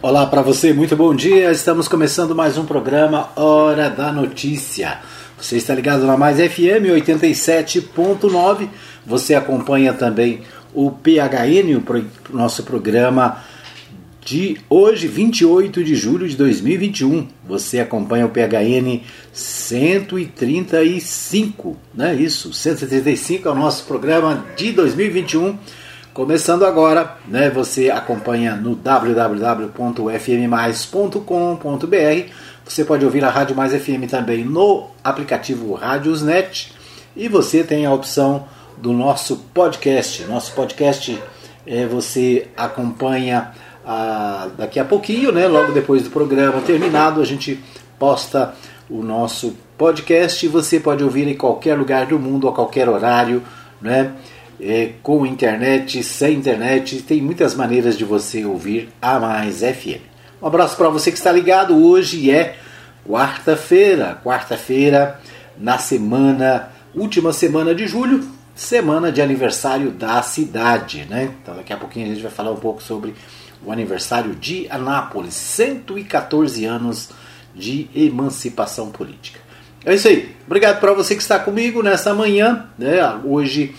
Olá para você, muito bom dia. Estamos começando mais um programa Hora da Notícia. Você está ligado na Mais FM 87.9. Você acompanha também o PHN, o nosso programa de hoje, 28 de julho de 2021. Você acompanha o PHN 135, né? Isso, 135 é o nosso programa de 2021 Começando agora, né, você acompanha no www.fmmais.com.br. Você pode ouvir a Rádio Mais FM também no aplicativo Rádiosnet e você tem a opção do nosso podcast. Nosso podcast é, você acompanha ah, daqui a pouquinho, né, logo depois do programa terminado, a gente posta o nosso podcast e você pode ouvir em qualquer lugar do mundo, a qualquer horário, né? É, com internet, sem internet, tem muitas maneiras de você ouvir a Mais FM. Um abraço para você que está ligado. Hoje é quarta-feira, quarta-feira na semana, última semana de julho, semana de aniversário da cidade, né? Então daqui a pouquinho a gente vai falar um pouco sobre o aniversário de Anápolis, 114 anos de emancipação política. É isso aí. Obrigado para você que está comigo nessa manhã, né? Hoje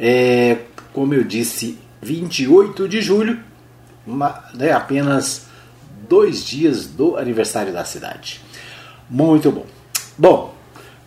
é, como eu disse, 28 de julho, uma, né, apenas dois dias do aniversário da cidade. Muito bom. Bom,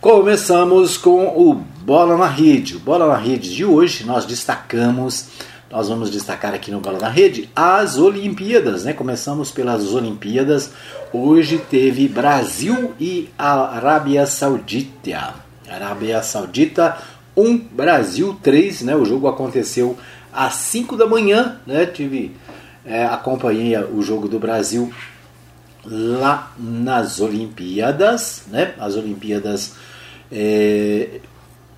começamos com o Bola na Rede. O Bola na Rede de hoje nós destacamos, nós vamos destacar aqui no Bola na Rede as Olimpíadas, né? Começamos pelas Olimpíadas. Hoje teve Brasil e Arábia Saudita. Arábia Saudita 1, Brasil 3, né? O jogo aconteceu às 5 da manhã, né? Tive é, acompanhei o jogo do Brasil lá nas Olimpíadas, né? As Olimpíadas é,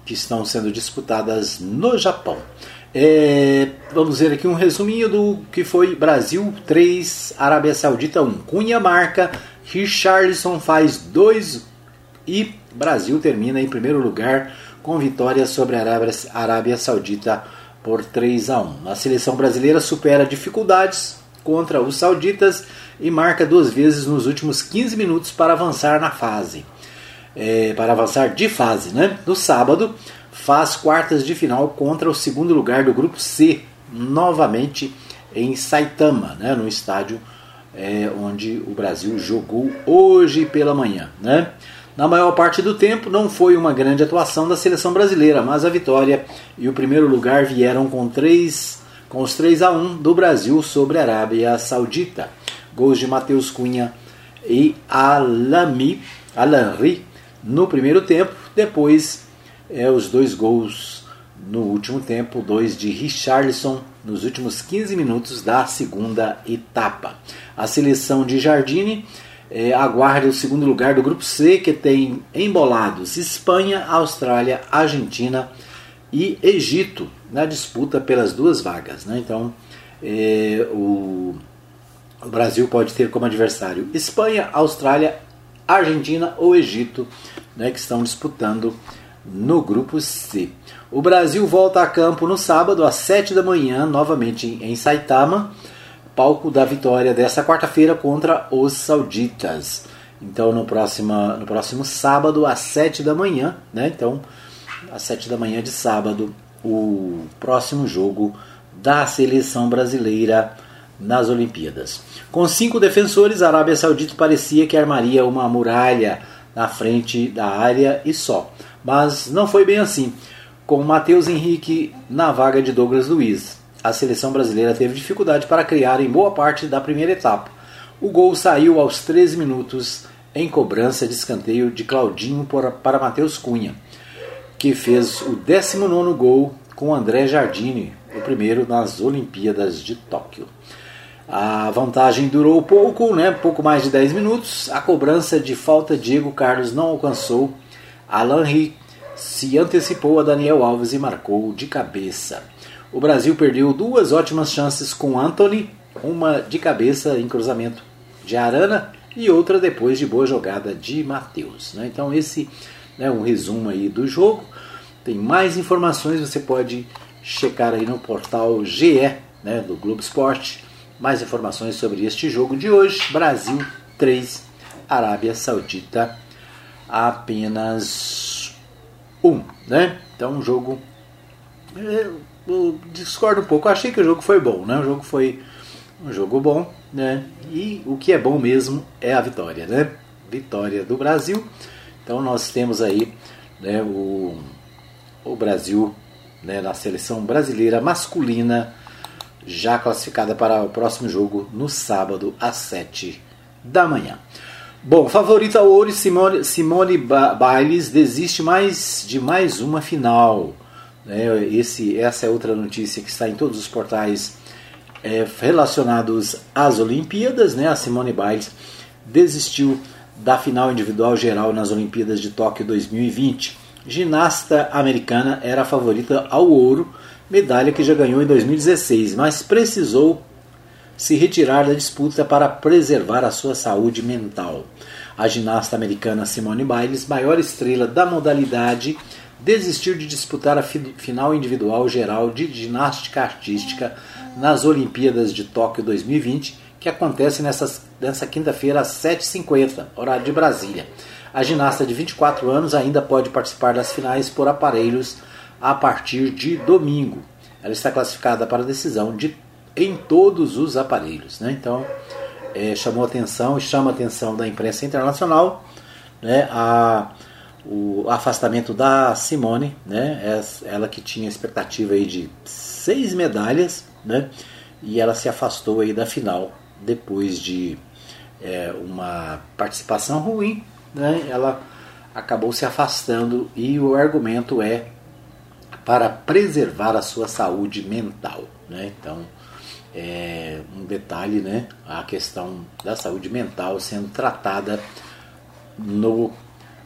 que estão sendo disputadas no Japão. É, vamos ver aqui um resuminho do que foi Brasil 3, Arábia Saudita 1. Cunha marca, Richarlison faz 2 e Brasil termina em primeiro lugar com vitória sobre a Arábia, Arábia Saudita por 3 a 1. A seleção brasileira supera dificuldades contra os sauditas e marca duas vezes nos últimos 15 minutos para avançar na fase. É, para avançar de fase, né? No sábado, faz quartas de final contra o segundo lugar do grupo C, novamente em Saitama, né? no estádio é, onde o Brasil jogou hoje pela manhã. Né? Na maior parte do tempo, não foi uma grande atuação da seleção brasileira, mas a vitória e o primeiro lugar vieram com, três, com os 3 a 1 do Brasil sobre a Arábia Saudita. Gols de Matheus Cunha e Alami, Alanri no primeiro tempo, depois é, os dois gols no último tempo, dois de Richarlison nos últimos 15 minutos da segunda etapa. A seleção de Jardine é, aguarda o segundo lugar do grupo C, que tem embolados Espanha, Austrália, Argentina e Egito na disputa pelas duas vagas. Né? Então, é, o, o Brasil pode ter como adversário Espanha, Austrália, Argentina ou Egito, né, que estão disputando no grupo C. O Brasil volta a campo no sábado às 7 da manhã, novamente em Saitama palco da vitória dessa quarta-feira contra os sauditas. Então no próximo, no próximo sábado às 7 da manhã, né? Então, às 7 da manhã de sábado, o próximo jogo da seleção brasileira nas Olimpíadas. Com cinco defensores, a Arábia Saudita parecia que armaria uma muralha na frente da área e só. Mas não foi bem assim. Com Matheus Henrique na vaga de Douglas Luiz a seleção brasileira teve dificuldade para criar em boa parte da primeira etapa. O gol saiu aos 13 minutos em cobrança de escanteio de Claudinho para Matheus Cunha, que fez o 19 gol com André Jardine, o primeiro nas Olimpíadas de Tóquio. A vantagem durou pouco, né? pouco mais de 10 minutos. A cobrança de falta Diego Carlos não alcançou. Alan Ri se antecipou a Daniel Alves e marcou de cabeça. O Brasil perdeu duas ótimas chances com Anthony, uma de cabeça em cruzamento de Arana e outra depois de boa jogada de Matheus. Né? Então esse é um resumo aí do jogo. Tem mais informações, você pode checar aí no portal GE né, do Globo Esporte mais informações sobre este jogo de hoje. Brasil 3, Arábia Saudita apenas 1, né? Então um jogo eu discordo um pouco. Eu achei que o jogo foi bom, né? O jogo foi um jogo bom, né? E o que é bom mesmo é a vitória, né? Vitória do Brasil. Então nós temos aí né, o, o Brasil né, na seleção brasileira masculina já classificada para o próximo jogo no sábado às 7 da manhã. Bom, favorita ouro, Simone, Simone Biles desiste mais de mais uma final. Né? Esse, essa é outra notícia que está em todos os portais é, relacionados às Olimpíadas. Né? A Simone Biles desistiu da final individual geral nas Olimpíadas de Tóquio 2020. Ginasta americana era a favorita ao ouro, medalha que já ganhou em 2016, mas precisou se retirar da disputa para preservar a sua saúde mental. A ginasta americana Simone Biles, maior estrela da modalidade, desistiu de disputar a final individual geral de ginástica artística nas Olimpíadas de Tóquio 2020, que acontece nessa, nessa quinta-feira às 7h50, horário de Brasília. A ginasta de 24 anos ainda pode participar das finais por aparelhos a partir de domingo. Ela está classificada para decisão de, em todos os aparelhos. Né? Então, é, chamou atenção e chama atenção da imprensa internacional né, a, o afastamento da Simone, né, ela que tinha expectativa aí de seis medalhas, né, e ela se afastou aí da final depois de é, uma participação ruim, né, ela acabou se afastando e o argumento é para preservar a sua saúde mental, né, então é, um detalhe, né, a questão da saúde mental sendo tratada no,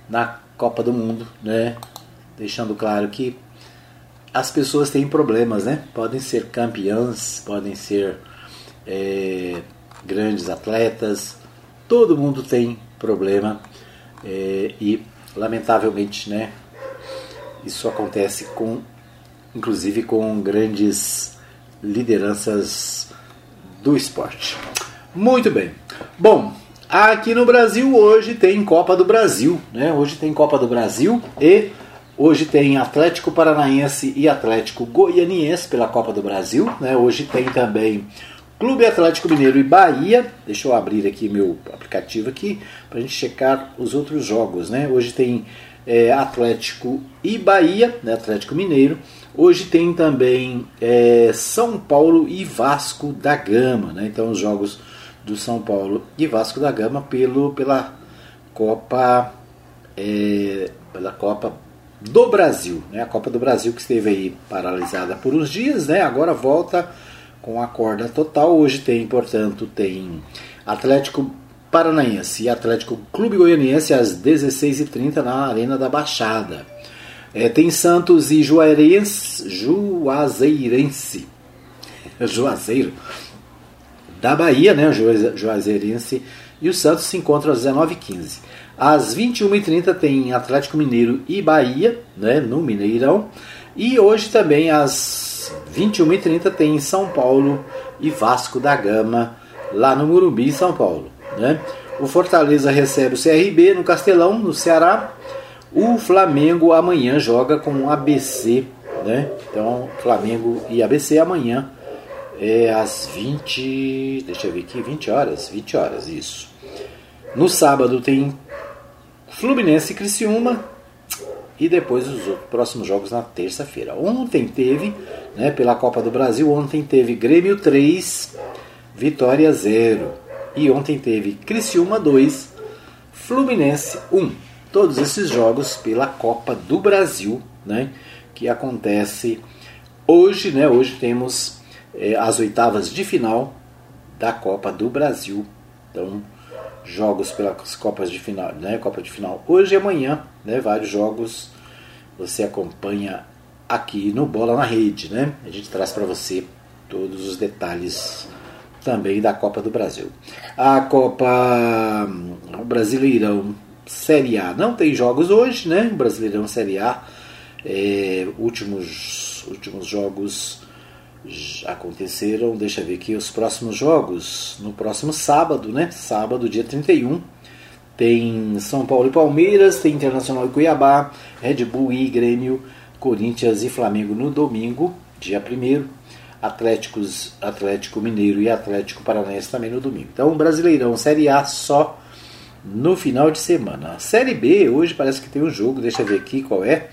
na Copa do Mundo, né, deixando claro que as pessoas têm problemas, né, podem ser campeãs, podem ser é, grandes atletas, todo mundo tem problema é, e lamentavelmente, né, isso acontece com, inclusive com grandes lideranças do esporte. Muito bem. Bom, aqui no Brasil hoje tem Copa do Brasil, né? Hoje tem Copa do Brasil e hoje tem Atlético Paranaense e Atlético Goianiense pela Copa do Brasil, né? Hoje tem também Clube Atlético Mineiro e Bahia. Deixa eu abrir aqui meu aplicativo aqui para a gente checar os outros jogos, né? Hoje tem é, Atlético e Bahia, né? Atlético Mineiro. Hoje tem também é, São Paulo e Vasco da Gama, né? Então os jogos do São Paulo e Vasco da Gama pelo, pela Copa é, pela Copa do Brasil, né? A Copa do Brasil que esteve aí paralisada por uns dias, né? Agora volta com a corda total. Hoje tem, portanto, tem Atlético Paranaense e Atlético Clube Goianiense às 16h30 na Arena da Baixada. É, tem Santos e Juazeirense, Juazeirense, Juazeiro, da Bahia, né, Juazeirense, e o Santos se encontra às 19h15. Às 21h30 tem Atlético Mineiro e Bahia, né, no Mineirão, e hoje também às 21h30 tem São Paulo e Vasco da Gama, lá no Murumbi, São Paulo. Né? O Fortaleza recebe o CRB no Castelão, no Ceará, o Flamengo amanhã joga com o ABC, né? Então, Flamengo e ABC amanhã é às 20, deixa eu ver aqui, 20 horas, 20 horas, isso. No sábado tem Fluminense e Criciúma e depois os próximos jogos na terça-feira. Ontem teve, né, pela Copa do Brasil, ontem teve Grêmio 3, Vitória 0. E ontem teve Criciúma 2, Fluminense 1 todos esses jogos pela Copa do Brasil, né, que acontece hoje, né, hoje temos é, as oitavas de final da Copa do Brasil, então jogos pelas Copas de final, né, Copa de final hoje e amanhã, né, vários jogos você acompanha aqui no Bola na Rede, né, a gente traz para você todos os detalhes também da Copa do Brasil. A Copa Brasileirão Série A. Não tem jogos hoje, né? Brasileirão Série A. É, últimos, últimos jogos aconteceram, deixa eu ver aqui, os próximos jogos. No próximo sábado, né? Sábado, dia 31, tem São Paulo e Palmeiras, tem Internacional e Cuiabá, Red Bull e Grêmio, Corinthians e Flamengo no domingo, dia 1 Atléticos, Atlético Mineiro e Atlético Paranaense também no domingo. Então, Brasileirão Série A só no final de semana. Série B, hoje parece que tem um jogo, deixa eu ver aqui qual é.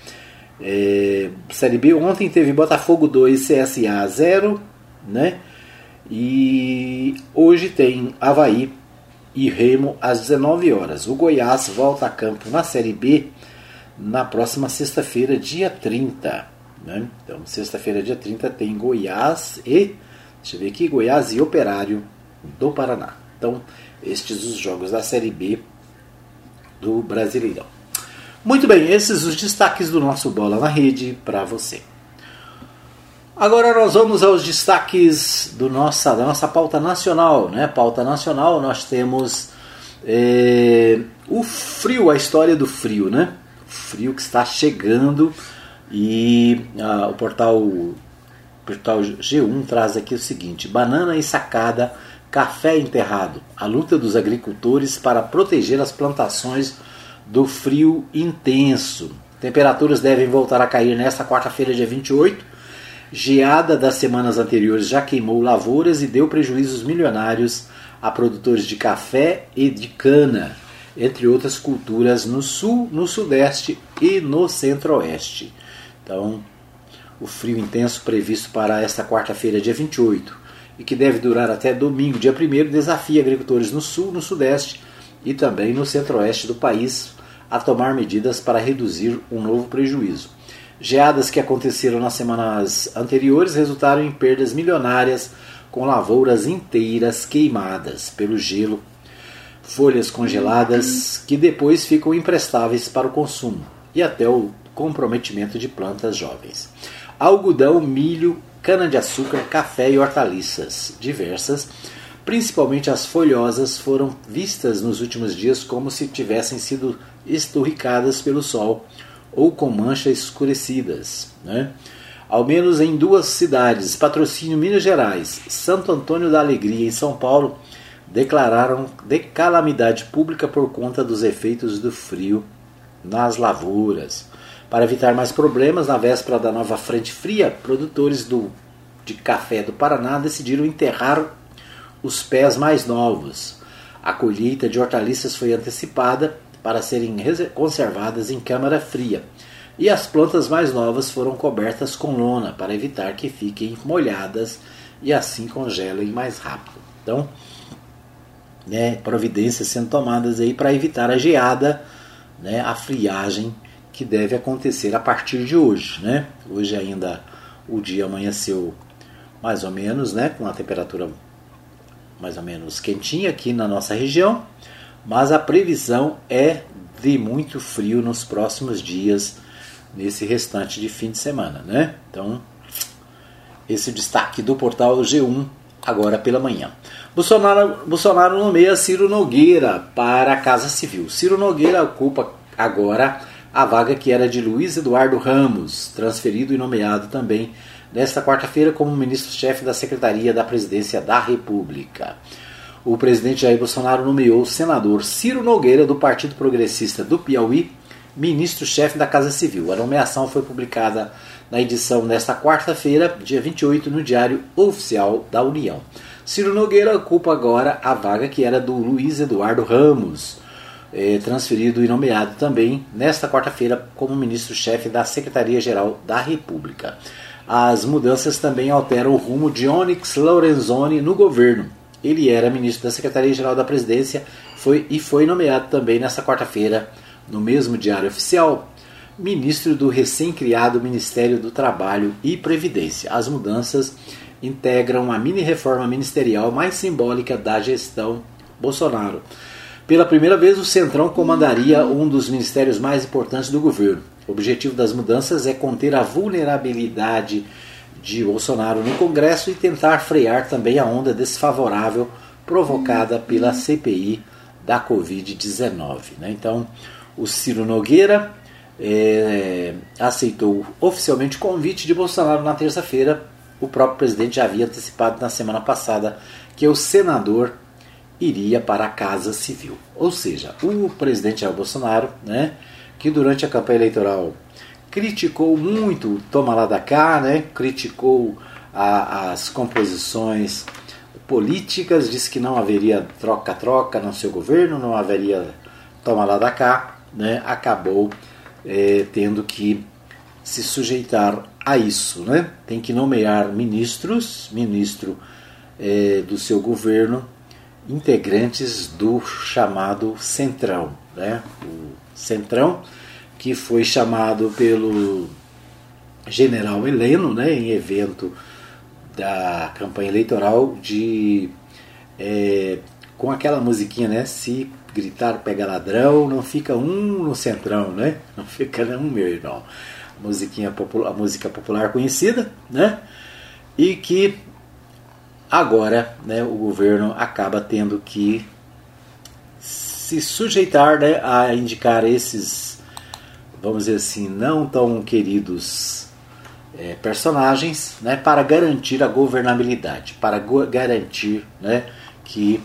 É, Série B ontem teve Botafogo 2, CSA 0, né? E hoje tem Havaí e Remo às 19 horas. O Goiás volta a campo na Série B na próxima sexta-feira, dia 30. Né? Então, sexta-feira, dia 30, tem Goiás e. Deixa eu ver aqui, Goiás e Operário do Paraná. Então, estes os jogos da Série B do Brasileirão. Muito bem, esses os destaques do nosso Bola na Rede para você. Agora nós vamos aos destaques do nossa, da nossa pauta nacional. Né? Pauta nacional, nós temos é, o frio, a história do frio, né? O frio que está chegando e ah, o portal, o portal G1 traz aqui o seguinte: banana e sacada, café enterrado. A luta dos agricultores para proteger as plantações do frio intenso. Temperaturas devem voltar a cair nesta quarta-feira, dia 28. Geada das semanas anteriores já queimou lavouras e deu prejuízos milionários a produtores de café e de cana, entre outras culturas no sul, no sudeste e no centro-oeste. Então, o frio intenso previsto para esta quarta-feira, dia 28, e que deve durar até domingo, dia 1, desafia agricultores no sul, no sudeste e também no centro-oeste do país a tomar medidas para reduzir um novo prejuízo. Geadas que aconteceram nas semanas anteriores resultaram em perdas milionárias, com lavouras inteiras queimadas pelo gelo, folhas congeladas que depois ficam imprestáveis para o consumo e até o comprometimento de plantas jovens. Algodão, milho, cana-de-açúcar, café e hortaliças diversas principalmente as folhosas, foram vistas nos últimos dias como se tivessem sido esturricadas pelo sol ou com manchas escurecidas. Né? Ao menos em duas cidades, Patrocínio Minas Gerais, Santo Antônio da Alegria em São Paulo, declararam de calamidade pública por conta dos efeitos do frio nas lavouras. Para evitar mais problemas, na véspera da nova frente fria, produtores do, de café do Paraná decidiram enterrar os pés mais novos. A colheita de hortaliças foi antecipada para serem conservadas em câmara fria, e as plantas mais novas foram cobertas com lona para evitar que fiquem molhadas e assim congelem mais rápido. Então, né, providências sendo tomadas aí para evitar a geada, né, a friagem que deve acontecer a partir de hoje. Né? Hoje ainda o dia amanheceu mais ou menos, né, com a temperatura mais ou menos quentinha aqui na nossa região, mas a previsão é de muito frio nos próximos dias, nesse restante de fim de semana, né? Então, esse destaque do portal G1 agora pela manhã. Bolsonaro, Bolsonaro nomeia Ciro Nogueira para a Casa Civil. Ciro Nogueira ocupa agora a vaga que era de Luiz Eduardo Ramos, transferido e nomeado também nesta quarta-feira como ministro-chefe da Secretaria da Presidência da República. O presidente Jair Bolsonaro nomeou o senador Ciro Nogueira, do Partido Progressista do Piauí, ministro-chefe da Casa Civil. A nomeação foi publicada na edição desta quarta-feira, dia 28, no Diário Oficial da União. Ciro Nogueira ocupa agora a vaga que era do Luiz Eduardo Ramos, eh, transferido e nomeado também nesta quarta-feira como ministro-chefe da Secretaria-Geral da República. As mudanças também alteram o rumo de Onyx Lorenzoni no governo. Ele era ministro da Secretaria-Geral da Presidência foi, e foi nomeado também nesta quarta-feira, no mesmo Diário Oficial, ministro do recém-criado Ministério do Trabalho e Previdência. As mudanças integram a mini-reforma ministerial mais simbólica da gestão Bolsonaro. Pela primeira vez, o Centrão comandaria um dos ministérios mais importantes do governo. O objetivo das mudanças é conter a vulnerabilidade de Bolsonaro no Congresso e tentar frear também a onda desfavorável provocada pela CPI da Covid-19. Né? Então, o Ciro Nogueira é, aceitou oficialmente o convite de Bolsonaro na terça-feira o próprio presidente já havia antecipado na semana passada que o senador iria para a Casa Civil. Ou seja, o presidente Jair Bolsonaro, né, que durante a campanha eleitoral criticou muito o toma lá da cá, né, criticou a, as composições políticas, disse que não haveria troca-troca no seu governo, não haveria toma lá da cá, né, acabou é, tendo que se sujeitar a isso. Né? Tem que nomear ministros, ministro é, do seu governo, integrantes do chamado Centrão. Né? O Centrão, que foi chamado pelo general Heleno, né, em evento da campanha eleitoral, de é, com aquela musiquinha, né? Se gritar pega ladrão, não fica um no centrão, né? Não fica um, meu irmão. A, musiquinha popular, a música popular conhecida, né? E que agora né, o governo acaba tendo que se sujeitar né, a indicar esses, vamos dizer assim, não tão queridos é, personagens né, para garantir a governabilidade, para garantir né, que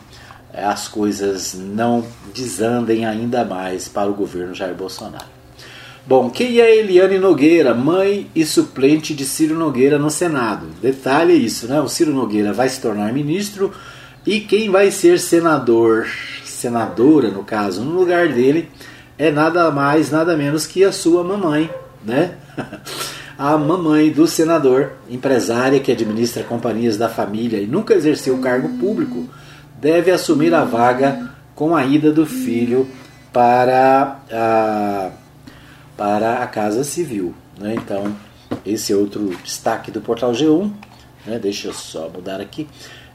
as coisas não desandem ainda mais para o governo Jair Bolsonaro. Bom, quem é Eliane Nogueira, mãe e suplente de Ciro Nogueira no Senado? Detalhe isso, né? O Ciro Nogueira vai se tornar ministro e quem vai ser senador, senadora no caso, no lugar dele, é nada mais, nada menos que a sua mamãe, né? a mamãe do senador, empresária que administra companhias da família e nunca exerceu cargo público deve assumir a vaga com a ida do filho para a, para a Casa Civil. Né? Então, esse é outro destaque do portal G1. Né? Deixa eu só mudar aqui.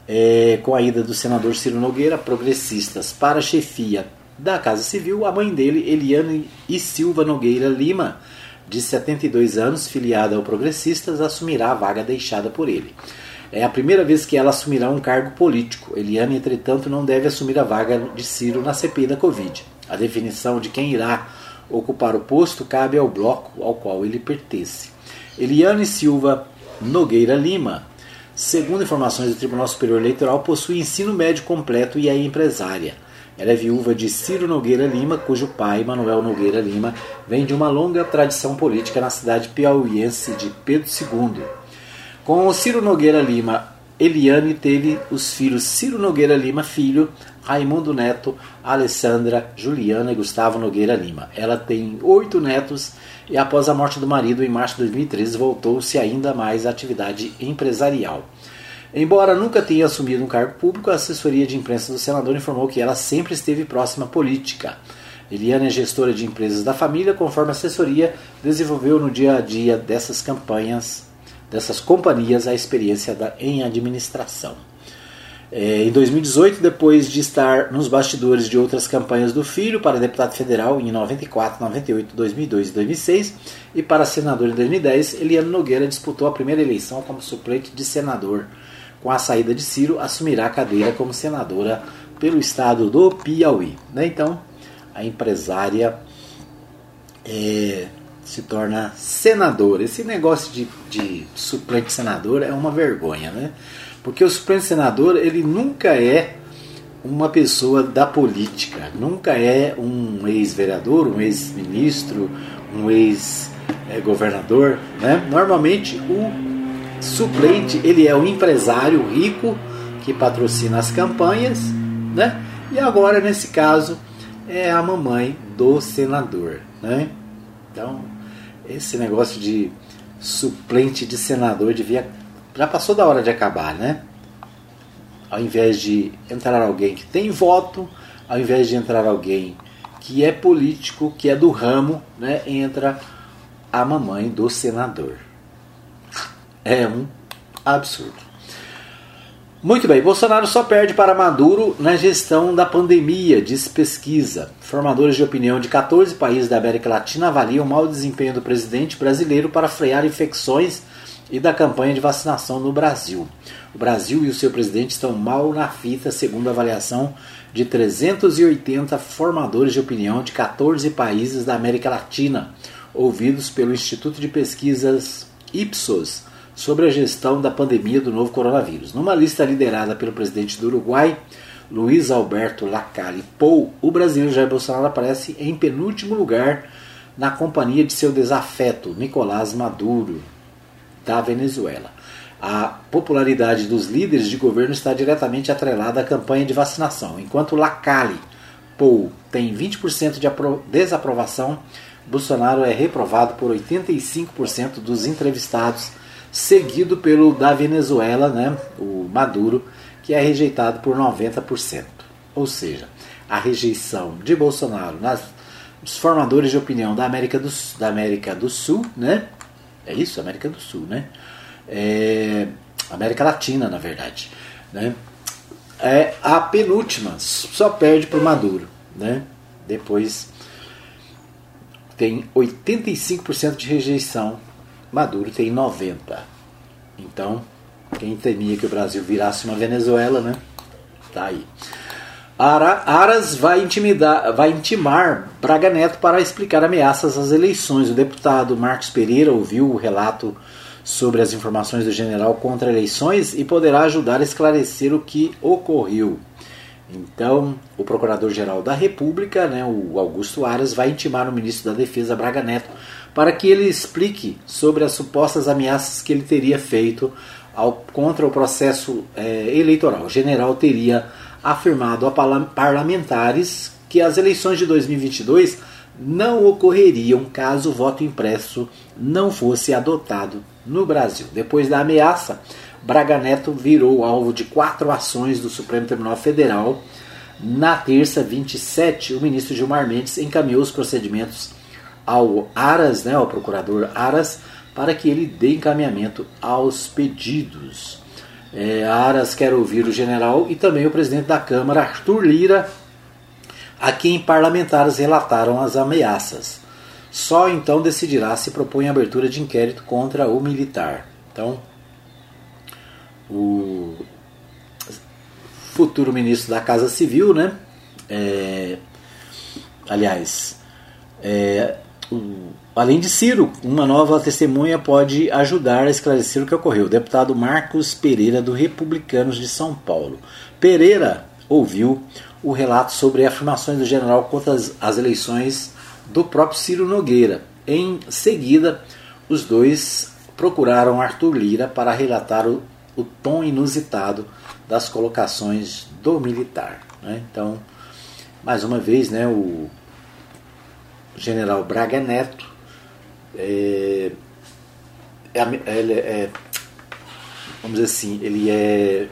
É, com a ida do senador Ciro Nogueira, progressistas para a chefia da Casa Civil, a mãe dele, Eliane e Silva Nogueira Lima, de 72 anos, filiada ao Progressistas, assumirá a vaga deixada por ele. É a primeira vez que ela assumirá um cargo político. Eliane, entretanto, não deve assumir a vaga de Ciro na CPI da Covid. A definição de quem irá ocupar o posto cabe ao bloco ao qual ele pertence. Eliane Silva Nogueira Lima, segundo informações do Tribunal Superior Eleitoral, possui ensino médio completo e é empresária. Ela é viúva de Ciro Nogueira Lima, cujo pai, Manuel Nogueira Lima, vem de uma longa tradição política na cidade piauiense de Pedro II. Com Ciro Nogueira Lima, Eliane teve os filhos Ciro Nogueira Lima, filho, Raimundo Neto, Alessandra, Juliana e Gustavo Nogueira Lima. Ela tem oito netos e, após a morte do marido em março de 2013, voltou-se ainda mais à atividade empresarial. Embora nunca tenha assumido um cargo público, a assessoria de imprensa do senador informou que ela sempre esteve próxima à política. Eliane é gestora de empresas da família, conforme a assessoria desenvolveu no dia a dia dessas campanhas dessas companhias a experiência da, em administração. É, em 2018, depois de estar nos bastidores de outras campanhas do filho para deputado federal em 94, 98, 2002 e 2006 e para senador em 2010, Eliane Nogueira disputou a primeira eleição como suplente de senador. Com a saída de Ciro, assumirá a cadeira como senadora pelo estado do Piauí. Né? Então, a empresária é, se torna senador. Esse negócio de, de suplente senador é uma vergonha, né? Porque o suplente senador ele nunca é uma pessoa da política, nunca é um ex-vereador, um ex-ministro, um ex-governador, né? Normalmente o suplente ele é o empresário rico que patrocina as campanhas, né? E agora nesse caso é a mamãe do senador, né? Então esse negócio de suplente de senador devia. Já passou da hora de acabar, né? Ao invés de entrar alguém que tem voto, ao invés de entrar alguém que é político, que é do ramo, né? Entra a mamãe do senador. É um absurdo. Muito bem, Bolsonaro só perde para Maduro na gestão da pandemia, diz pesquisa. Formadores de opinião de 14 países da América Latina avaliam o mau desempenho do presidente brasileiro para frear infecções e da campanha de vacinação no Brasil. O Brasil e o seu presidente estão mal na fita, segundo a avaliação de 380 formadores de opinião de 14 países da América Latina, ouvidos pelo Instituto de Pesquisas Ipsos sobre a gestão da pandemia do novo coronavírus. Numa lista liderada pelo presidente do Uruguai, Luiz Alberto Lacalle Pou, o brasileiro Jair Bolsonaro aparece em penúltimo lugar na companhia de seu desafeto, Nicolás Maduro, da Venezuela. A popularidade dos líderes de governo está diretamente atrelada à campanha de vacinação. Enquanto Lacalle Pou tem 20% de desaprovação, Bolsonaro é reprovado por 85% dos entrevistados, seguido pelo da Venezuela, né, o Maduro, que é rejeitado por 90%. Ou seja, a rejeição de Bolsonaro nas, nos formadores de opinião da América do, da América do Sul, né? É isso, América do Sul, né? É, América Latina, na verdade, né? É a penúltima, só perde para o Maduro, né? Depois tem 85% de rejeição, Maduro tem 90%. Então, quem temia que o Brasil virasse uma Venezuela, né? Tá aí. Ara, Aras vai, intimidar, vai intimar Braga Neto para explicar ameaças às eleições. O deputado Marcos Pereira ouviu o relato sobre as informações do general contra eleições e poderá ajudar a esclarecer o que ocorreu. Então, o Procurador-Geral da República, né, o Augusto Aras, vai intimar o ministro da Defesa, Braga Neto, para que ele explique sobre as supostas ameaças que ele teria feito ao, contra o processo é, eleitoral. O general teria afirmado a parlamentares que as eleições de 2022 não ocorreriam caso o voto impresso não fosse adotado no Brasil. Depois da ameaça, Braga Neto virou alvo de quatro ações do Supremo Tribunal Federal. Na terça, 27, o ministro Gilmar Mendes encaminhou os procedimentos ao Aras, né, ao procurador Aras, para que ele dê encaminhamento aos pedidos. É, Aras quer ouvir o general e também o presidente da Câmara, Arthur Lira, a quem parlamentares relataram as ameaças. Só então decidirá se propõe a abertura de inquérito contra o militar. Então, o futuro ministro da Casa Civil, né? É, aliás, é, o, além de Ciro, uma nova testemunha pode ajudar a esclarecer o que ocorreu. O deputado Marcos Pereira, do Republicanos de São Paulo. Pereira ouviu o relato sobre afirmações do general contra as, as eleições do próprio Ciro Nogueira. Em seguida, os dois procuraram Arthur Lira para relatar o, o tom inusitado das colocações do militar. Né? Então, mais uma vez, né, o general Braga Neto, é, é, é, vamos dizer assim, ele é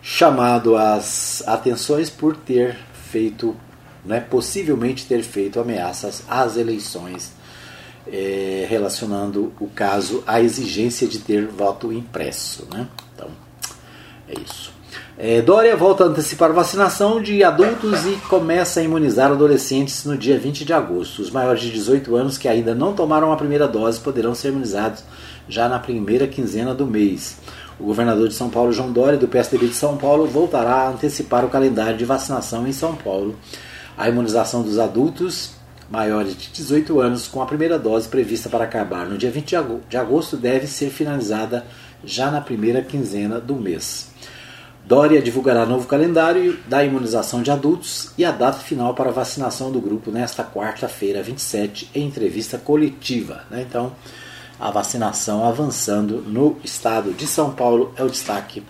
chamado às atenções por ter feito, né, possivelmente ter feito ameaças às eleições, é, relacionando o caso à exigência de ter voto impresso. Né? Então, é isso. É, Dória volta a antecipar vacinação de adultos e começa a imunizar adolescentes no dia 20 de agosto. Os maiores de 18 anos que ainda não tomaram a primeira dose poderão ser imunizados já na primeira quinzena do mês. O governador de São Paulo, João Dória, do PSDB de São Paulo, voltará a antecipar o calendário de vacinação em São Paulo. A imunização dos adultos maiores de 18 anos com a primeira dose prevista para acabar no dia 20 de agosto deve ser finalizada já na primeira quinzena do mês. Dória divulgará novo calendário da imunização de adultos e a data final para vacinação do grupo nesta quarta-feira, 27, em entrevista coletiva. Né? Então, a vacinação avançando no estado de São Paulo é o destaque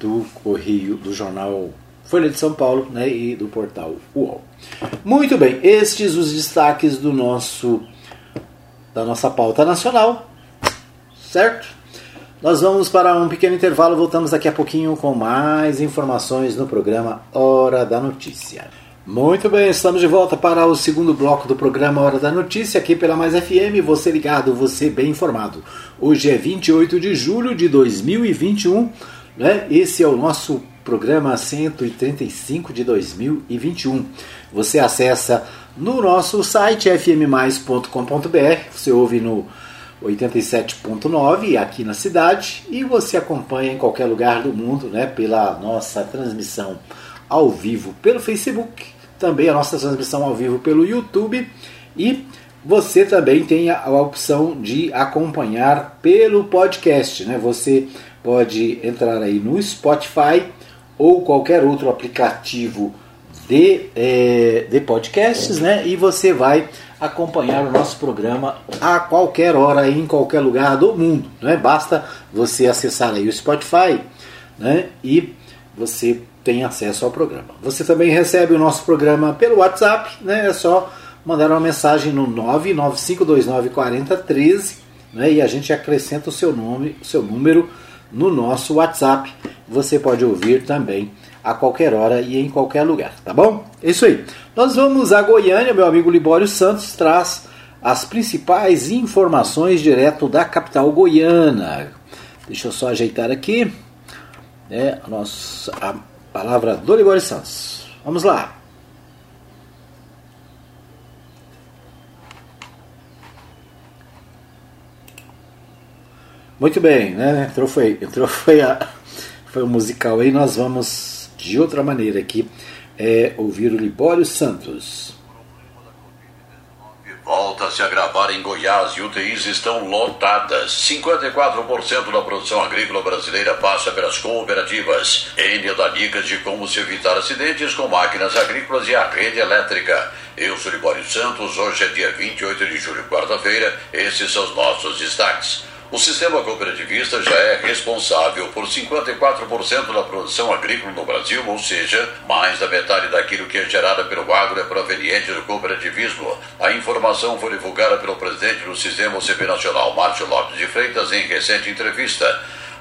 do Correio, do jornal Folha de São Paulo né? e do portal UOL. Muito bem, estes os destaques do nosso da nossa pauta nacional, certo? Nós vamos para um pequeno intervalo, voltamos daqui a pouquinho com mais informações no programa Hora da Notícia. Muito bem, estamos de volta para o segundo bloco do programa Hora da Notícia, aqui pela Mais FM, você ligado, você bem informado. Hoje é 28 de julho de 2021, né? esse é o nosso programa 135 de 2021. Você acessa no nosso site fmmais.com.br, você ouve no 87.9 aqui na cidade e você acompanha em qualquer lugar do mundo, né, pela nossa transmissão ao vivo pelo Facebook, também a nossa transmissão ao vivo pelo YouTube e você também tem a, opção de acompanhar pelo podcast. Né? Você pode entrar aí no Spotify ou qualquer outro aplicativo de, é, de podcasts, né? E você vai acompanhar o nosso programa a qualquer hora, em qualquer lugar do mundo. Né? Basta você acessar aí o Spotify né? e você tem acesso ao programa. Você também recebe o nosso programa pelo WhatsApp, né? É só mandar uma mensagem no 995294013 né? e a gente acrescenta o seu nome, o seu número no nosso WhatsApp. Você pode ouvir também a qualquer hora e em qualquer lugar, tá bom? É isso aí. Nós vamos a Goiânia, meu amigo Libório Santos traz as principais informações direto da capital goiana. Deixa eu só ajeitar aqui é, a, nossa, a palavra do Libório Santos. Vamos lá. Muito bem, né? Entrou foi, entrou foi a foi o musical aí. Nós vamos de outra maneira aqui é, ouvir o Libório Santos. Volta a se agravar em Goiás e UTIs estão lotadas. 54% da produção agrícola brasileira passa pelas cooperativas. Enia dá dicas de como se evitar acidentes com máquinas agrícolas e a rede elétrica. Eu sou Libório Santos, hoje é dia 28 de julho, quarta-feira. Esses são os nossos destaques. O sistema cooperativista já é responsável por 54% da produção agrícola no Brasil, ou seja, mais da metade daquilo que é gerado pelo agro é proveniente do cooperativismo. A informação foi divulgada pelo presidente do Sistema OCB Nacional, Márcio Lopes de Freitas, em recente entrevista.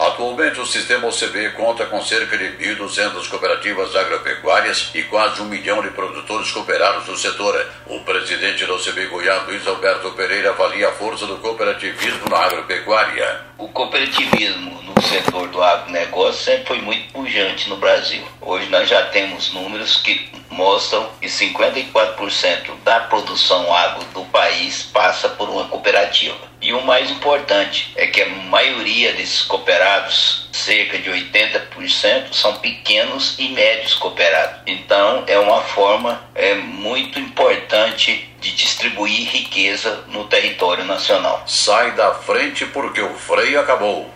Atualmente, o sistema OCB conta com cerca de 1.200 cooperativas agropecuárias e quase um milhão de produtores cooperados do setor. O presidente da OCB Goiás, Luiz Alberto Pereira, avalia a força do cooperativismo na agropecuária. O cooperativismo no setor do agronegócio sempre foi muito pujante no Brasil. Hoje nós já temos números que mostram que 54% da produção agro do país passa por uma cooperativa. E o mais importante é que a maioria desses cooperados, cerca de 80%, são pequenos e médios cooperados. Então é uma forma é, muito importante de distribuir riqueza no território nacional. Sai da frente porque o freio acabou.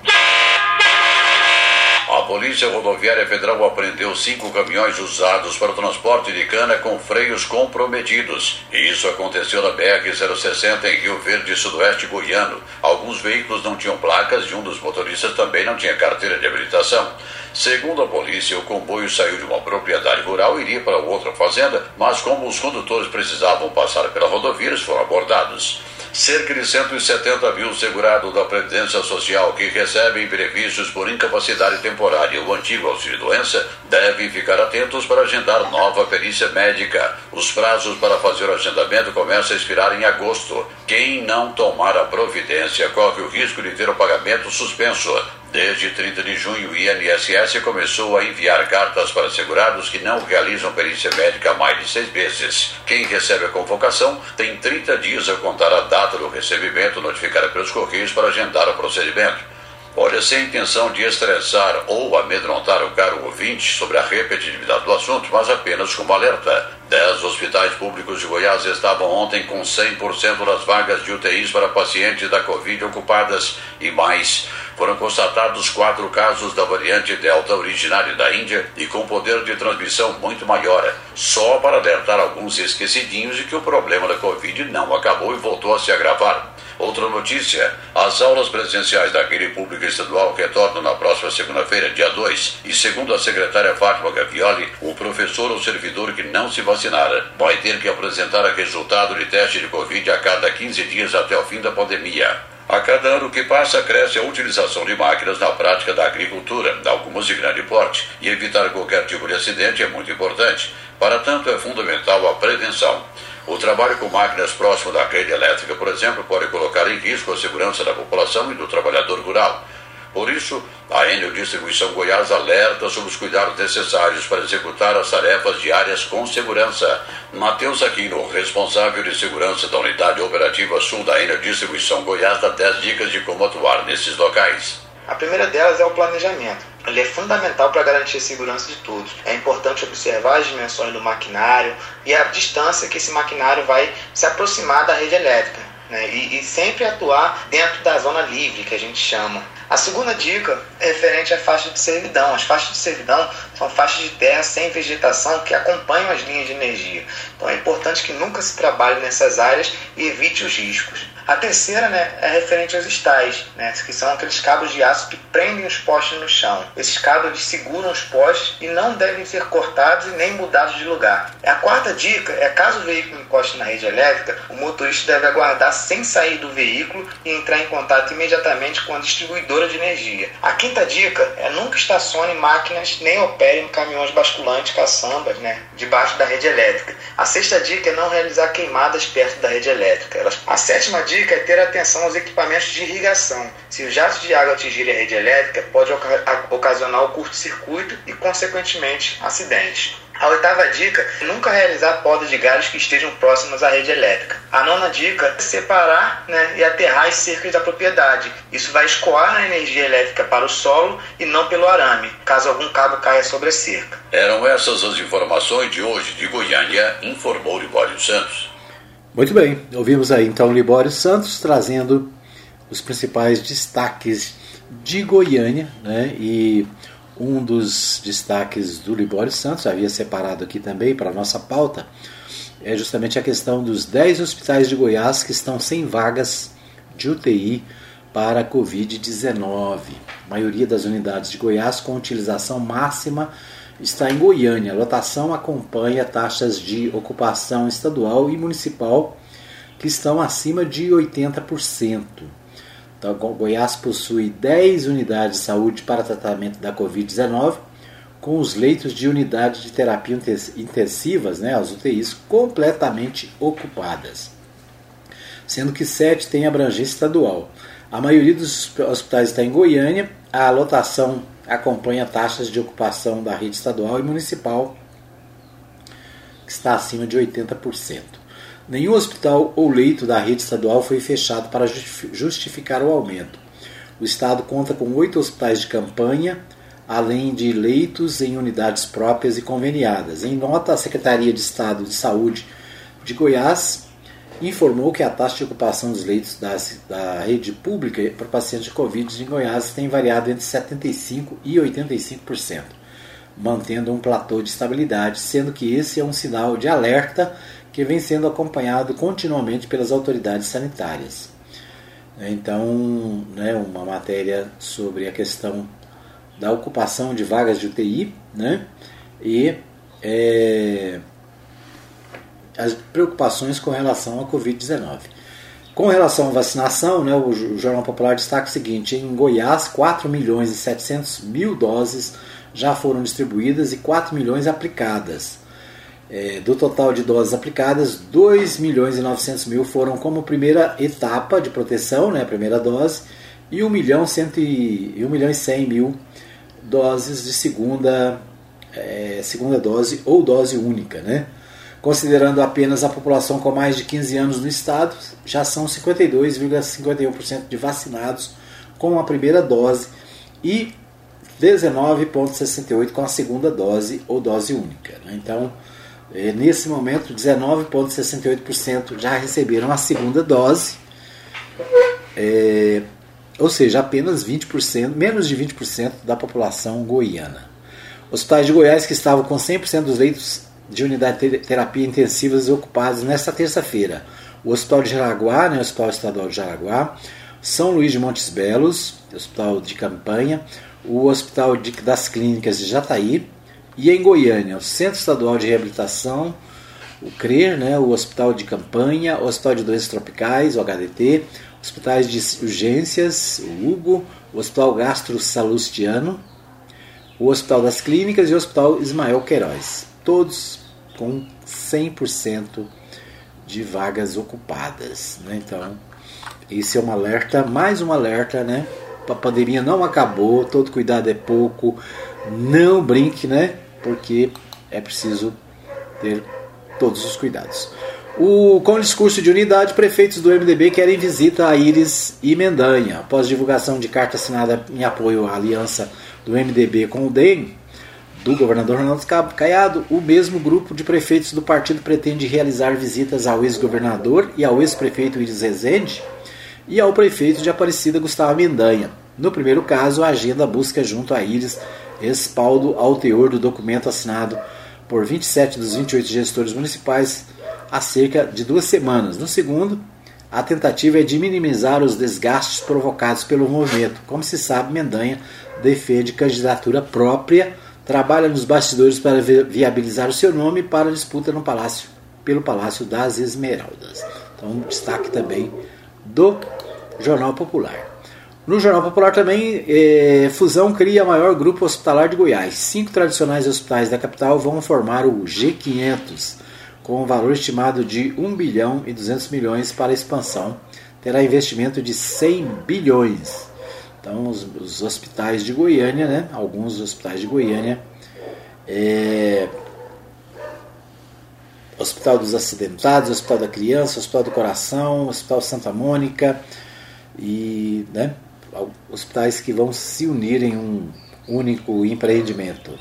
A Polícia Rodoviária Federal apreendeu cinco caminhões usados para o transporte de cana com freios comprometidos. Isso aconteceu na BR-060 em Rio Verde, sudoeste goiano. Alguns veículos não tinham placas e um dos motoristas também não tinha carteira de habilitação. Segundo a polícia, o comboio saiu de uma propriedade rural e iria para outra fazenda, mas como os condutores precisavam passar pela rodovia, eles foram abordados cerca de 170 mil segurados da Previdência Social que recebem benefícios por incapacidade temporária ou antigo auxílio-doença devem ficar atentos para agendar nova perícia médica. Os prazos para fazer o agendamento começam a expirar em agosto. Quem não tomar a providência corre o risco de ter o pagamento suspenso. Desde 30 de junho, o INSS começou a enviar cartas para segurados que não realizam perícia médica há mais de seis meses. Quem recebe a convocação tem 30 dias a contar a data do recebimento notificada pelos Correios para agendar o procedimento. Olha, sem intenção de estressar ou amedrontar o caro ouvinte sobre a repetitividade do assunto, mas apenas como alerta. Dez hospitais públicos de Goiás estavam ontem com 100% das vagas de UTIs para pacientes da Covid ocupadas e mais. Foram constatados quatro casos da variante Delta originária da Índia e com poder de transmissão muito maior, só para alertar alguns esquecidinhos de que o problema da Covid não acabou e voltou a se agravar. Outra notícia: as aulas presenciais da rede pública estadual retornam na próxima segunda-feira, dia 2, e segundo a secretária Fátima Gavioli, o professor ou servidor que não se vai ter que apresentar resultado de teste de Covid a cada 15 dias até o fim da pandemia. A cada ano que passa, cresce a utilização de máquinas na prática da agricultura, algumas de grande porte, e evitar qualquer tipo de acidente é muito importante. Para tanto, é fundamental a prevenção. O trabalho com máquinas próximo da rede elétrica, por exemplo, pode colocar em risco a segurança da população e do trabalhador rural. Por isso, a Enel Distribuição Goiás alerta sobre os cuidados necessários para executar as tarefas diárias com segurança. Matheus Aquino, responsável de segurança da Unidade Operativa Sul da Enel Distribuição Goiás, dá 10 dicas de como atuar nesses locais. A primeira delas é o planejamento. ele é fundamental para garantir a segurança de todos. É importante observar as dimensões do maquinário e a distância que esse maquinário vai se aproximar da rede elétrica. Né? E, e sempre atuar dentro da zona livre, que a gente chama. A segunda dica é referente à faixa de servidão. As faixas de servidão são faixas de terra sem vegetação que acompanham as linhas de energia. Então é importante que nunca se trabalhe nessas áreas e evite os riscos. A terceira né, é referente aos estais, né, que são aqueles cabos de aço que prendem os postes no chão. Esses cabos seguram os postes e não devem ser cortados e nem mudados de lugar. A quarta dica é caso o veículo encoste na rede elétrica, o motorista deve aguardar sem sair do veículo e entrar em contato imediatamente com a distribuidora de energia. A quinta dica é nunca estacione máquinas nem opere caminhões basculantes, caçambas, né, debaixo da rede elétrica. A sexta dica é não realizar queimadas perto da rede elétrica. A sétima dica dica é ter atenção aos equipamentos de irrigação. Se os jatos de água atingirem a rede elétrica, pode ocasionar o curto-circuito e, consequentemente, acidentes. A oitava dica é nunca realizar podas de galhos que estejam próximos à rede elétrica. A nona dica é separar né, e aterrar as cercas da propriedade. Isso vai escoar a energia elétrica para o solo e não pelo arame, caso algum cabo caia sobre a cerca. Eram essas as informações de hoje de Goiânia, informou Libório Santos. Muito bem, ouvimos aí então Libório Santos trazendo os principais destaques de Goiânia, né? E um dos destaques do Libório Santos, havia separado aqui também para a nossa pauta, é justamente a questão dos 10 hospitais de Goiás que estão sem vagas de UTI para a Covid-19. A maioria das unidades de Goiás com utilização máxima está em Goiânia. A lotação acompanha taxas de ocupação estadual e municipal que estão acima de 80%. Então, Goiás possui 10 unidades de saúde para tratamento da Covid-19, com os leitos de unidade de terapia intensivas, né, as UTIs, completamente ocupadas, sendo que 7 têm abrangência estadual. A maioria dos hospitais está em Goiânia, a lotação acompanha taxas de ocupação da rede estadual e municipal, que está acima de 80%. Nenhum hospital ou leito da rede estadual foi fechado para justificar o aumento. O Estado conta com oito hospitais de campanha, além de leitos em unidades próprias e conveniadas. Em nota, a Secretaria de Estado de Saúde de Goiás informou que a taxa de ocupação dos leitos da, da rede pública para pacientes de Covid em Goiás tem variado entre 75% e 85%, mantendo um platô de estabilidade, sendo que esse é um sinal de alerta que vem sendo acompanhado continuamente pelas autoridades sanitárias. Então, né, uma matéria sobre a questão da ocupação de vagas de UTI né, e é, as preocupações com relação à Covid-19. Com relação à vacinação, né, o Jornal Popular destaca o seguinte: em Goiás, 4 milhões e 700 mil doses já foram distribuídas e 4 milhões aplicadas. É, do total de doses aplicadas, 2 milhões e 900 mil foram como primeira etapa de proteção, né, primeira dose, e 1 milhão, cento e, 1 milhão e 100 mil doses de segunda, é, segunda dose ou dose única. Né? Considerando apenas a população com mais de 15 anos no estado, já são 52,51% de vacinados com a primeira dose e 19,68% com a segunda dose ou dose única. Né? Então, nesse momento, 19,68% já receberam a segunda dose, é, ou seja, apenas 20%, menos de 20% da população goiana. Hospitais de Goiás que estavam com 100% dos leitos de unidade de terapia intensivas ocupados nesta terça-feira. O Hospital de Jaraguá, né, o Hospital Estadual de Jaraguá, São Luís de Montes Belos, Hospital de Campanha, o Hospital de, das Clínicas de Jataí e em Goiânia, o Centro Estadual de Reabilitação, o CRER, né, o Hospital de Campanha, o Hospital de Doenças Tropicais, o HDT, hospitais de urgências, o Hugo, o Hospital Gastro Salustiano, o Hospital das Clínicas e o Hospital Ismael Queiroz todos com 100% de vagas ocupadas. Né? Então, esse é um alerta, mais um alerta, né? A pandemia não acabou, todo cuidado é pouco, não brinque, né? Porque é preciso ter todos os cuidados. O, com o discurso de unidade, prefeitos do MDB querem visita a Íris e Mendanha. Após divulgação de carta assinada em apoio à aliança do MDB com o DEM, do governador Ronaldo Caiado, o mesmo grupo de prefeitos do partido pretende realizar visitas ao ex-governador e ao ex-prefeito Iris Rezende e ao prefeito de Aparecida Gustavo Mendanha. No primeiro caso, a agenda busca junto a Iris respaldo ao teor do documento assinado por 27 dos 28 gestores municipais há cerca de duas semanas. No segundo, a tentativa é de minimizar os desgastes provocados pelo movimento. Como se sabe, Mendanha defende candidatura própria, trabalha nos bastidores para viabilizar o seu nome para a disputa no palácio, pelo Palácio das Esmeraldas. Então, destaque também do Jornal Popular. No Jornal Popular também, é, Fusão cria maior grupo hospitalar de Goiás. Cinco tradicionais hospitais da capital vão formar o G500, com um valor estimado de 1 bilhão e 200 milhões para expansão. Terá investimento de 100 bilhões. Então, os, os hospitais de Goiânia, né, alguns hospitais de Goiânia, é, Hospital dos Acidentados, Hospital da Criança, Hospital do Coração, Hospital Santa Mônica e né, hospitais que vão se unir em um único empreendimento.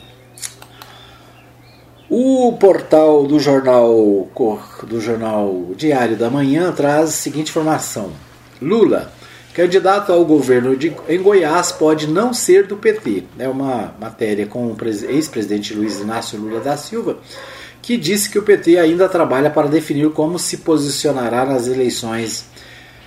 O portal do jornal do jornal Diário da Manhã traz a seguinte informação: Lula, candidato ao governo de, em Goiás, pode não ser do PT. É uma matéria com o ex-presidente Luiz Inácio Lula da Silva, que disse que o PT ainda trabalha para definir como se posicionará nas eleições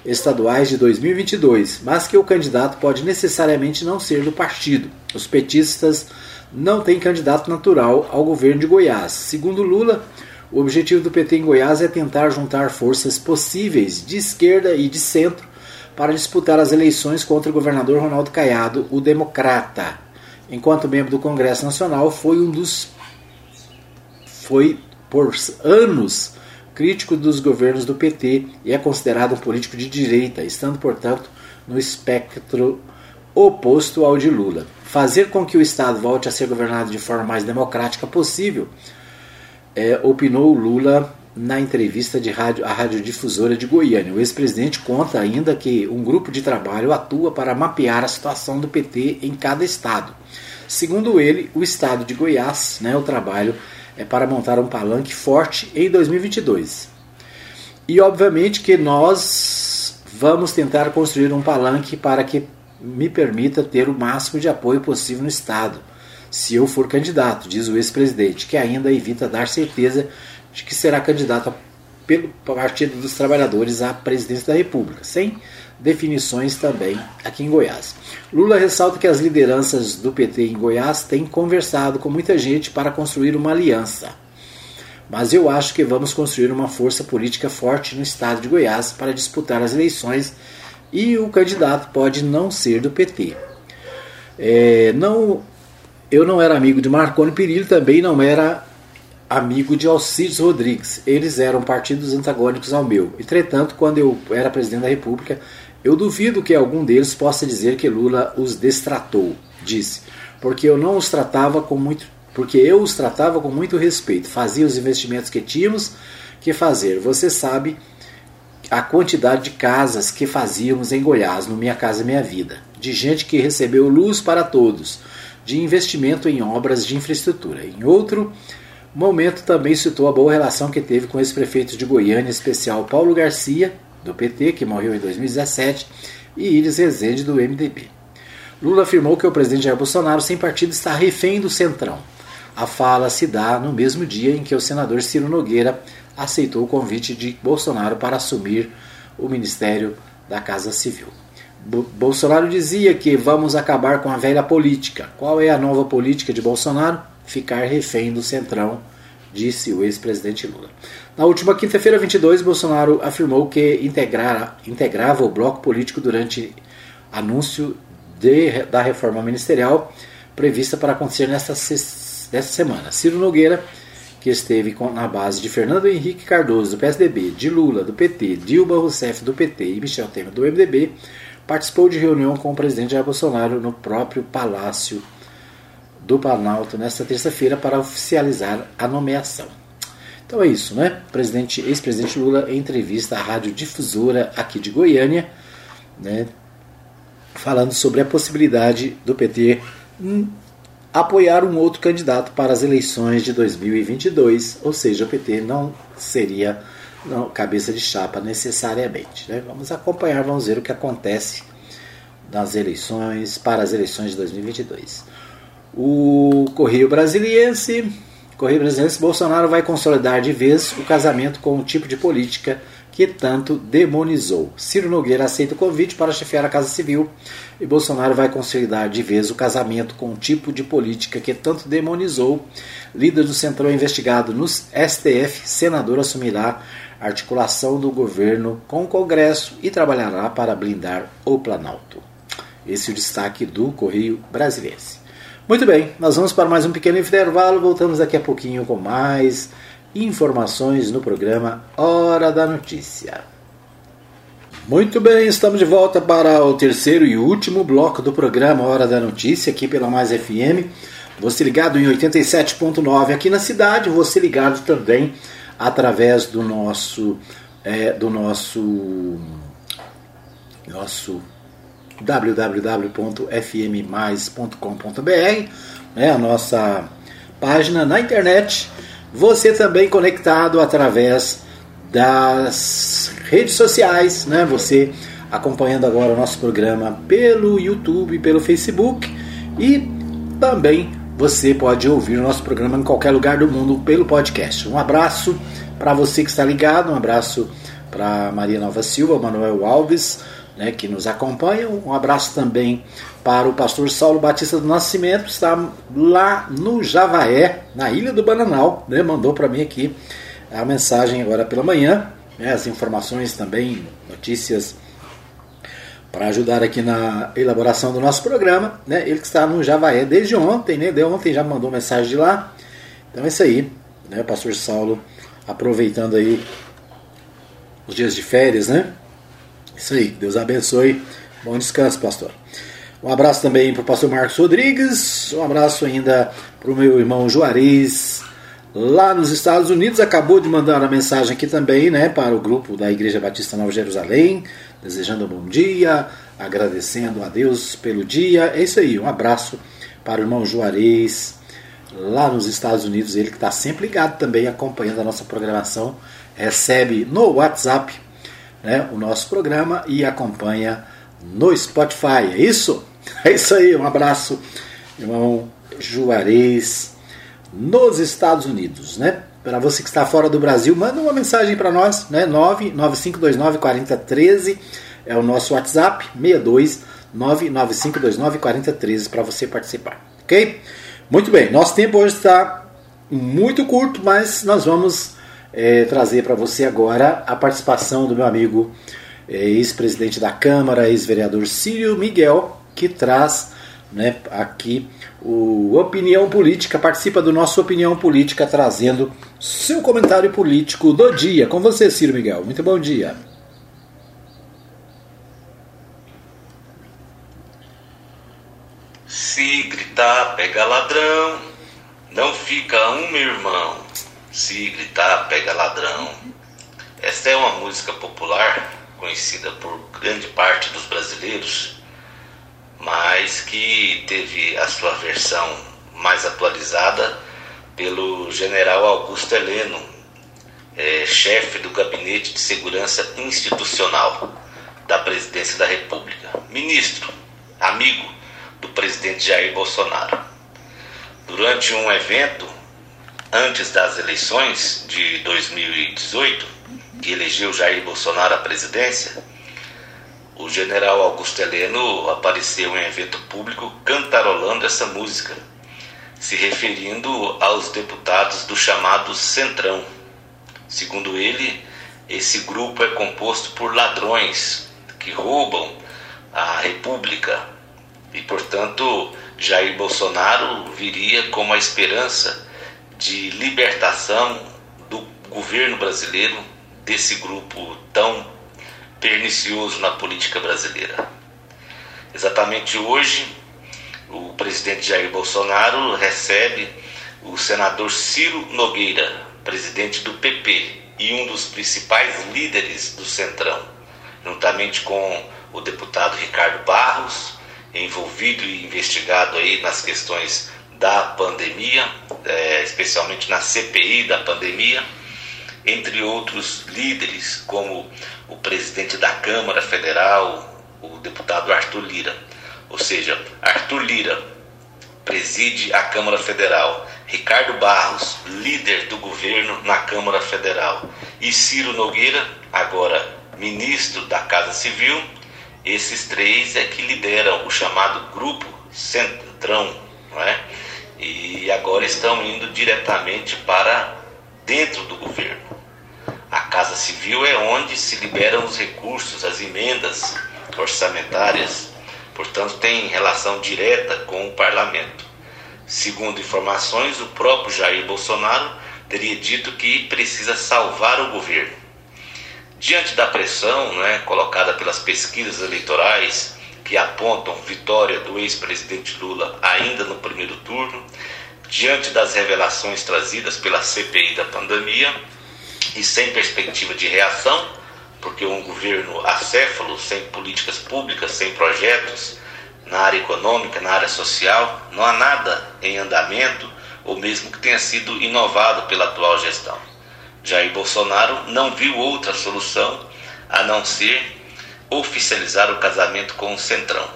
estaduais de 2022, mas que o candidato pode necessariamente não ser do partido. Os petistas não têm candidato natural ao governo de Goiás. Segundo Lula, o objetivo do PT em Goiás é tentar juntar forças possíveis de esquerda e de centro para disputar as eleições contra o governador Ronaldo Caiado, o democrata. Enquanto membro do Congresso Nacional, foi um dos foi por anos crítico dos governos do PT e é considerado um político de direita, estando, portanto, no espectro oposto ao de Lula. Fazer com que o Estado volte a ser governado de forma mais democrática possível, é, opinou Lula na entrevista de rádio, à radiodifusora de Goiânia. O ex-presidente conta ainda que um grupo de trabalho atua para mapear a situação do PT em cada estado. Segundo ele, o estado de Goiás, né, o trabalho é para montar um palanque forte em 2022. E obviamente que nós vamos tentar construir um palanque para que me permita ter o máximo de apoio possível no Estado, se eu for candidato, diz o ex-presidente, que ainda evita dar certeza de que será candidato pelo Partido dos Trabalhadores à presidência da República, sem definições também aqui em Goiás. Lula ressalta que as lideranças do PT em Goiás têm conversado com muita gente para construir uma aliança. Mas eu acho que vamos construir uma força política forte no estado de Goiás para disputar as eleições e o candidato pode não ser do PT. É, não, eu não era amigo de Marconi Perillo, também não era amigo de Alcides Rodrigues. Eles eram partidos antagônicos ao meu. Entretanto, quando eu era presidente da República, eu duvido que algum deles possa dizer que Lula os destratou, disse, porque eu não os tratava com muito, porque eu os tratava com muito respeito, fazia os investimentos que tínhamos que fazer. Você sabe a quantidade de casas que fazíamos em Goiás, no Minha Casa Minha Vida, de gente que recebeu luz para todos, de investimento em obras de infraestrutura. Em outro momento também citou a boa relação que teve com esse prefeito de Goiânia, especial Paulo Garcia, do PT, que morreu em 2017, e Iris Rezende, do MDB. Lula afirmou que o presidente Jair Bolsonaro, sem partido, está refém do Centrão. A fala se dá no mesmo dia em que o senador Ciro Nogueira aceitou o convite de Bolsonaro para assumir o Ministério da Casa Civil. Bolsonaro dizia que vamos acabar com a velha política. Qual é a nova política de Bolsonaro? Ficar refém do Centrão, disse o ex-presidente Lula. Na última quinta-feira, 22, Bolsonaro afirmou que integrara, integrava o bloco político durante anúncio de, da reforma ministerial prevista para acontecer nesta, nesta semana. Ciro Nogueira, que esteve com, na base de Fernando Henrique Cardoso, do PSDB, de Lula, do PT, Dilma Rousseff, do PT e Michel Temer, do MDB, participou de reunião com o presidente Jair Bolsonaro no próprio Palácio do Planalto nesta terça-feira para oficializar a nomeação. Então é isso, né? Presidente, ex-presidente Lula entrevista à rádio difusora aqui de Goiânia, né? Falando sobre a possibilidade do PT apoiar um outro candidato para as eleições de 2022, ou seja, o PT não seria não, cabeça de chapa necessariamente. Né? Vamos acompanhar, vamos ver o que acontece nas eleições para as eleições de 2022. O Correio Brasiliense, Correio Brasiliense, Bolsonaro vai consolidar de vez o casamento com o tipo de política que tanto demonizou. Ciro Nogueira aceita o convite para chefiar a Casa Civil e Bolsonaro vai consolidar de vez o casamento com o tipo de política que tanto demonizou. Líder do Centrão investigado no STF, senador assumirá articulação do governo com o Congresso e trabalhará para blindar o Planalto. Esse é o destaque do Correio Brasiliense. Muito bem, nós vamos para mais um pequeno intervalo. Voltamos daqui a pouquinho com mais informações no programa Hora da Notícia. Muito bem, estamos de volta para o terceiro e último bloco do programa Hora da Notícia, aqui pela Mais FM. Você ligado em 87.9 aqui na cidade, você ligado também através do nosso é, do nosso nosso www.fmmais.com.br, né, a nossa página na internet. Você também conectado através das redes sociais, né? Você acompanhando agora o nosso programa pelo YouTube, pelo Facebook e também você pode ouvir o nosso programa em qualquer lugar do mundo pelo podcast. Um abraço para você que está ligado, um abraço para Maria Nova Silva, Manuel Alves, né, que nos acompanham. Um abraço também para o pastor Saulo Batista do Nascimento, que está lá no Javaé, na Ilha do Bananal, né, mandou para mim aqui a mensagem agora pela manhã, né, as informações também, notícias para ajudar aqui na elaboração do nosso programa. Né, ele que está no Javaé desde ontem, né, de ontem já mandou mensagem de lá. Então é isso aí, né, o pastor Saulo aproveitando aí os dias de férias, né? Isso aí, Deus abençoe. Bom descanso, pastor. Um abraço também para o pastor Marcos Rodrigues. Um abraço ainda para o meu irmão Juarez, lá nos Estados Unidos. Acabou de mandar uma mensagem aqui também, né, para o grupo da Igreja Batista Nova Jerusalém, desejando um bom dia, agradecendo a Deus pelo dia. É isso aí, um abraço para o irmão Juarez, lá nos Estados Unidos. Ele que está sempre ligado também, acompanhando a nossa programação. Recebe no WhatsApp né, o nosso programa e acompanha no Spotify. É isso? É isso aí. Um abraço, irmão Juarez, nos Estados Unidos, né? Para você que está fora do Brasil, manda uma mensagem para nós, né? 995294013 é o nosso WhatsApp, 62 995294013 para você participar, ok? Muito bem, nosso tempo hoje está muito curto, mas nós vamos é, trazer para você agora a participação do meu amigo é, ex-presidente da Câmara, ex-vereador Círio Miguel, que traz né, aqui o Opinião Política, participa do nosso Opinião Política, trazendo seu comentário político do dia. Com você, Círio Miguel. Muito bom dia. Se gritar, pega ladrão, não fica um, meu irmão se gritar, pega ladrão. Esta é uma música popular, conhecida por grande parte dos brasileiros, mas que teve a sua versão mais atualizada pelo general Augusto Heleno, é, chefe do Gabinete de Segurança Institucional da Presidência da República, ministro, amigo do presidente Jair Bolsonaro. Durante um evento antes das eleições de 2018, que elegeu Jair Bolsonaro à presidência, o general Augusto Heleno apareceu em evento público cantarolando essa música, se referindo aos deputados do chamado Centrão. Segundo ele, esse grupo é composto por ladrões que roubam a República e, portanto, Jair Bolsonaro viria como a esperança de libertação do governo brasileiro desse grupo tão pernicioso na política brasileira. Exatamente hoje, o presidente Jair Bolsonaro recebe o senador Ciro Nogueira, presidente do PP e um dos principais líderes do Centrão, juntamente com o deputado Ricardo Barros envolvido e investigado aí nas questões da pandemia, é, especialmente na CPI da pandemia, entre outros líderes, como o presidente da Câmara Federal, o deputado Arthur Lira. Ou seja, Arthur Lira preside a Câmara Federal, Ricardo Barros, líder do governo na Câmara Federal, e Ciro Nogueira, agora ministro da Casa Civil, esses três é que lideram o chamado Grupo Centrão, não é? E agora estão indo diretamente para dentro do governo. A Casa Civil é onde se liberam os recursos, as emendas orçamentárias, portanto, tem relação direta com o parlamento. Segundo informações, o próprio Jair Bolsonaro teria dito que precisa salvar o governo. Diante da pressão né, colocada pelas pesquisas eleitorais que apontam vitória do ex-presidente Lula ainda no primeiro turno, diante das revelações trazidas pela CPI da pandemia e sem perspectiva de reação, porque um governo acéfalo, sem políticas públicas, sem projetos na área econômica, na área social, não há nada em andamento ou mesmo que tenha sido inovado pela atual gestão. Jair Bolsonaro não viu outra solução a não ser oficializar o casamento com o Centrão.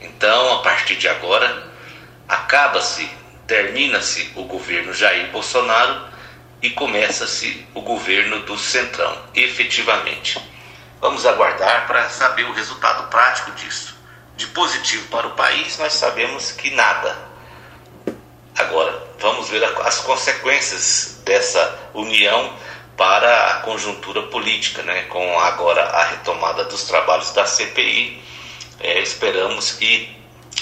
Então, a partir de agora, acaba-se, termina-se o governo Jair Bolsonaro e começa-se o governo do Centrão, efetivamente. Vamos aguardar para saber o resultado prático disso. De positivo para o país, nós sabemos que nada. Agora, vamos ver as consequências dessa união para a conjuntura política, né? com agora a retomada dos trabalhos da CPI. É, esperamos que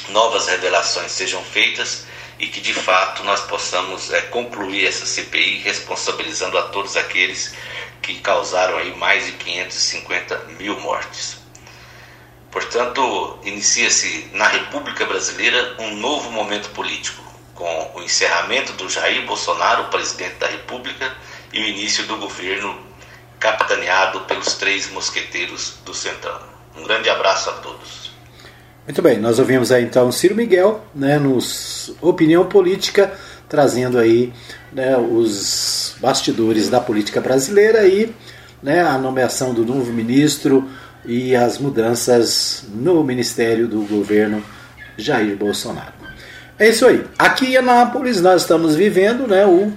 novas revelações sejam feitas e que de fato nós possamos é, concluir essa CPI responsabilizando a todos aqueles que causaram aí mais de 550 mil mortes. Portanto, inicia-se na República Brasileira um novo momento político, com o encerramento do Jair Bolsonaro, presidente da República, e o início do governo capitaneado pelos três mosqueteiros do Centrão. Um grande abraço a todos. Muito bem, nós ouvimos aí então Ciro Miguel, né, nos Opinião Política, trazendo aí né, os bastidores da política brasileira e né, a nomeação do novo ministro e as mudanças no ministério do governo Jair Bolsonaro. É isso aí. Aqui em Anápolis nós estamos vivendo né, o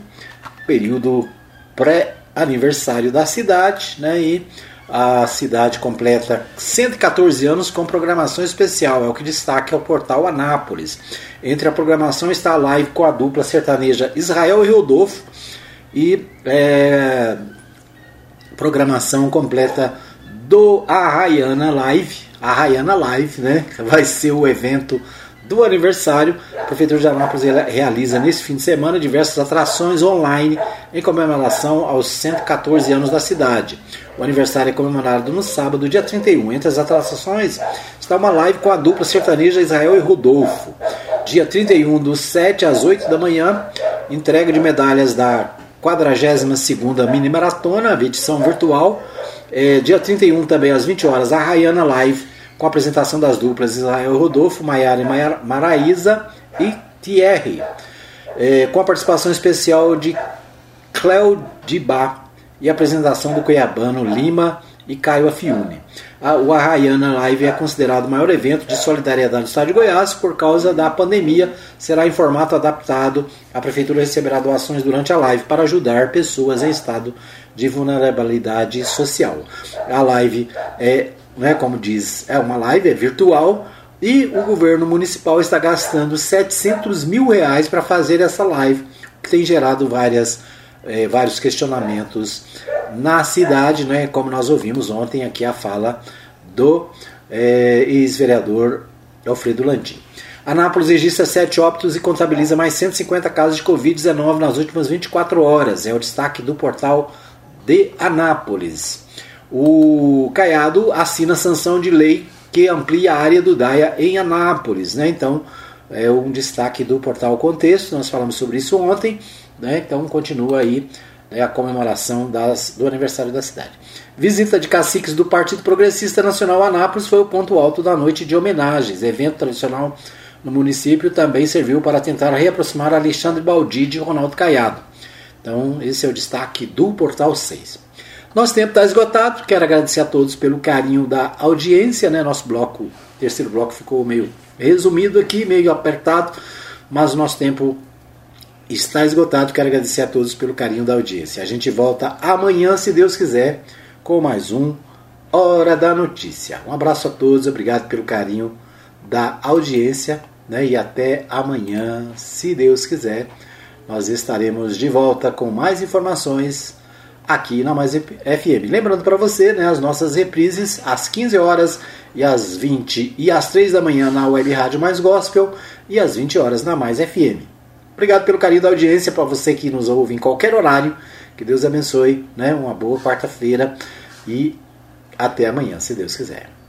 período pré-aniversário da cidade, né? E a cidade completa 114 anos com programação especial, é o que destaca o portal Anápolis. Entre a programação está a live com a dupla sertaneja Israel e Rodolfo e é, programação completa do Arraiana Live, Arraiana Live, né? Vai ser o evento do aniversário. A Prefeitura de Anápolis realiza nesse fim de semana diversas atrações online em comemoração aos 114 anos da cidade. O aniversário é comemorado no sábado, dia 31. Entre as atrações está uma live com a dupla sertaneja Israel e Rodolfo. Dia 31, dos 7 às 8 da manhã, entrega de medalhas da 42ª Mini Maratona, edição virtual. É, dia 31 também às 20 horas, a Rayana Live com a apresentação das duplas Israel Rodolfo, Maiara e Maraísa e Thierry, é, com a participação especial de Cléo Dibá e a apresentação do cuiabano Lima e Caio Afiune. o Arraiana Live é considerado o maior evento de solidariedade do estado de Goiás por causa da pandemia. Será em formato adaptado. A prefeitura receberá doações durante a live para ajudar pessoas em estado de vulnerabilidade social. A live é né, como diz, é uma live, é virtual, e o governo municipal está gastando 700 mil reais para fazer essa live, que tem gerado várias, é, vários questionamentos na cidade, né, como nós ouvimos ontem aqui a fala do é, ex-vereador Alfredo Landim. Anápolis registra 7 óbitos e contabiliza mais 150 casos de Covid-19 nas últimas 24 horas. É o destaque do portal de Anápolis o Caiado assina sanção de lei que amplia a área do DAIA em Anápolis. Né? Então, é um destaque do portal Contexto, nós falamos sobre isso ontem, né? então continua aí né, a comemoração das, do aniversário da cidade. Visita de caciques do Partido Progressista Nacional a Anápolis foi o ponto alto da noite de homenagens. Evento tradicional no município também serviu para tentar reaproximar Alexandre Baldi de Ronaldo Caiado. Então, esse é o destaque do Portal 6. Nosso tempo está esgotado. Quero agradecer a todos pelo carinho da audiência. Né? Nosso bloco, terceiro bloco, ficou meio resumido aqui, meio apertado, mas nosso tempo está esgotado. Quero agradecer a todos pelo carinho da audiência. A gente volta amanhã, se Deus quiser, com mais um Hora da Notícia. Um abraço a todos, obrigado pelo carinho da audiência né? e até amanhã, se Deus quiser. Nós estaremos de volta com mais informações aqui na Mais FM. Lembrando para você, né, as nossas reprises às 15 horas e às 20 e às 3 da manhã na Web Rádio Mais Gospel e às 20 horas na Mais FM. Obrigado pelo carinho da audiência para você que nos ouve em qualquer horário. Que Deus abençoe, né? Uma boa quarta-feira e até amanhã, se Deus quiser.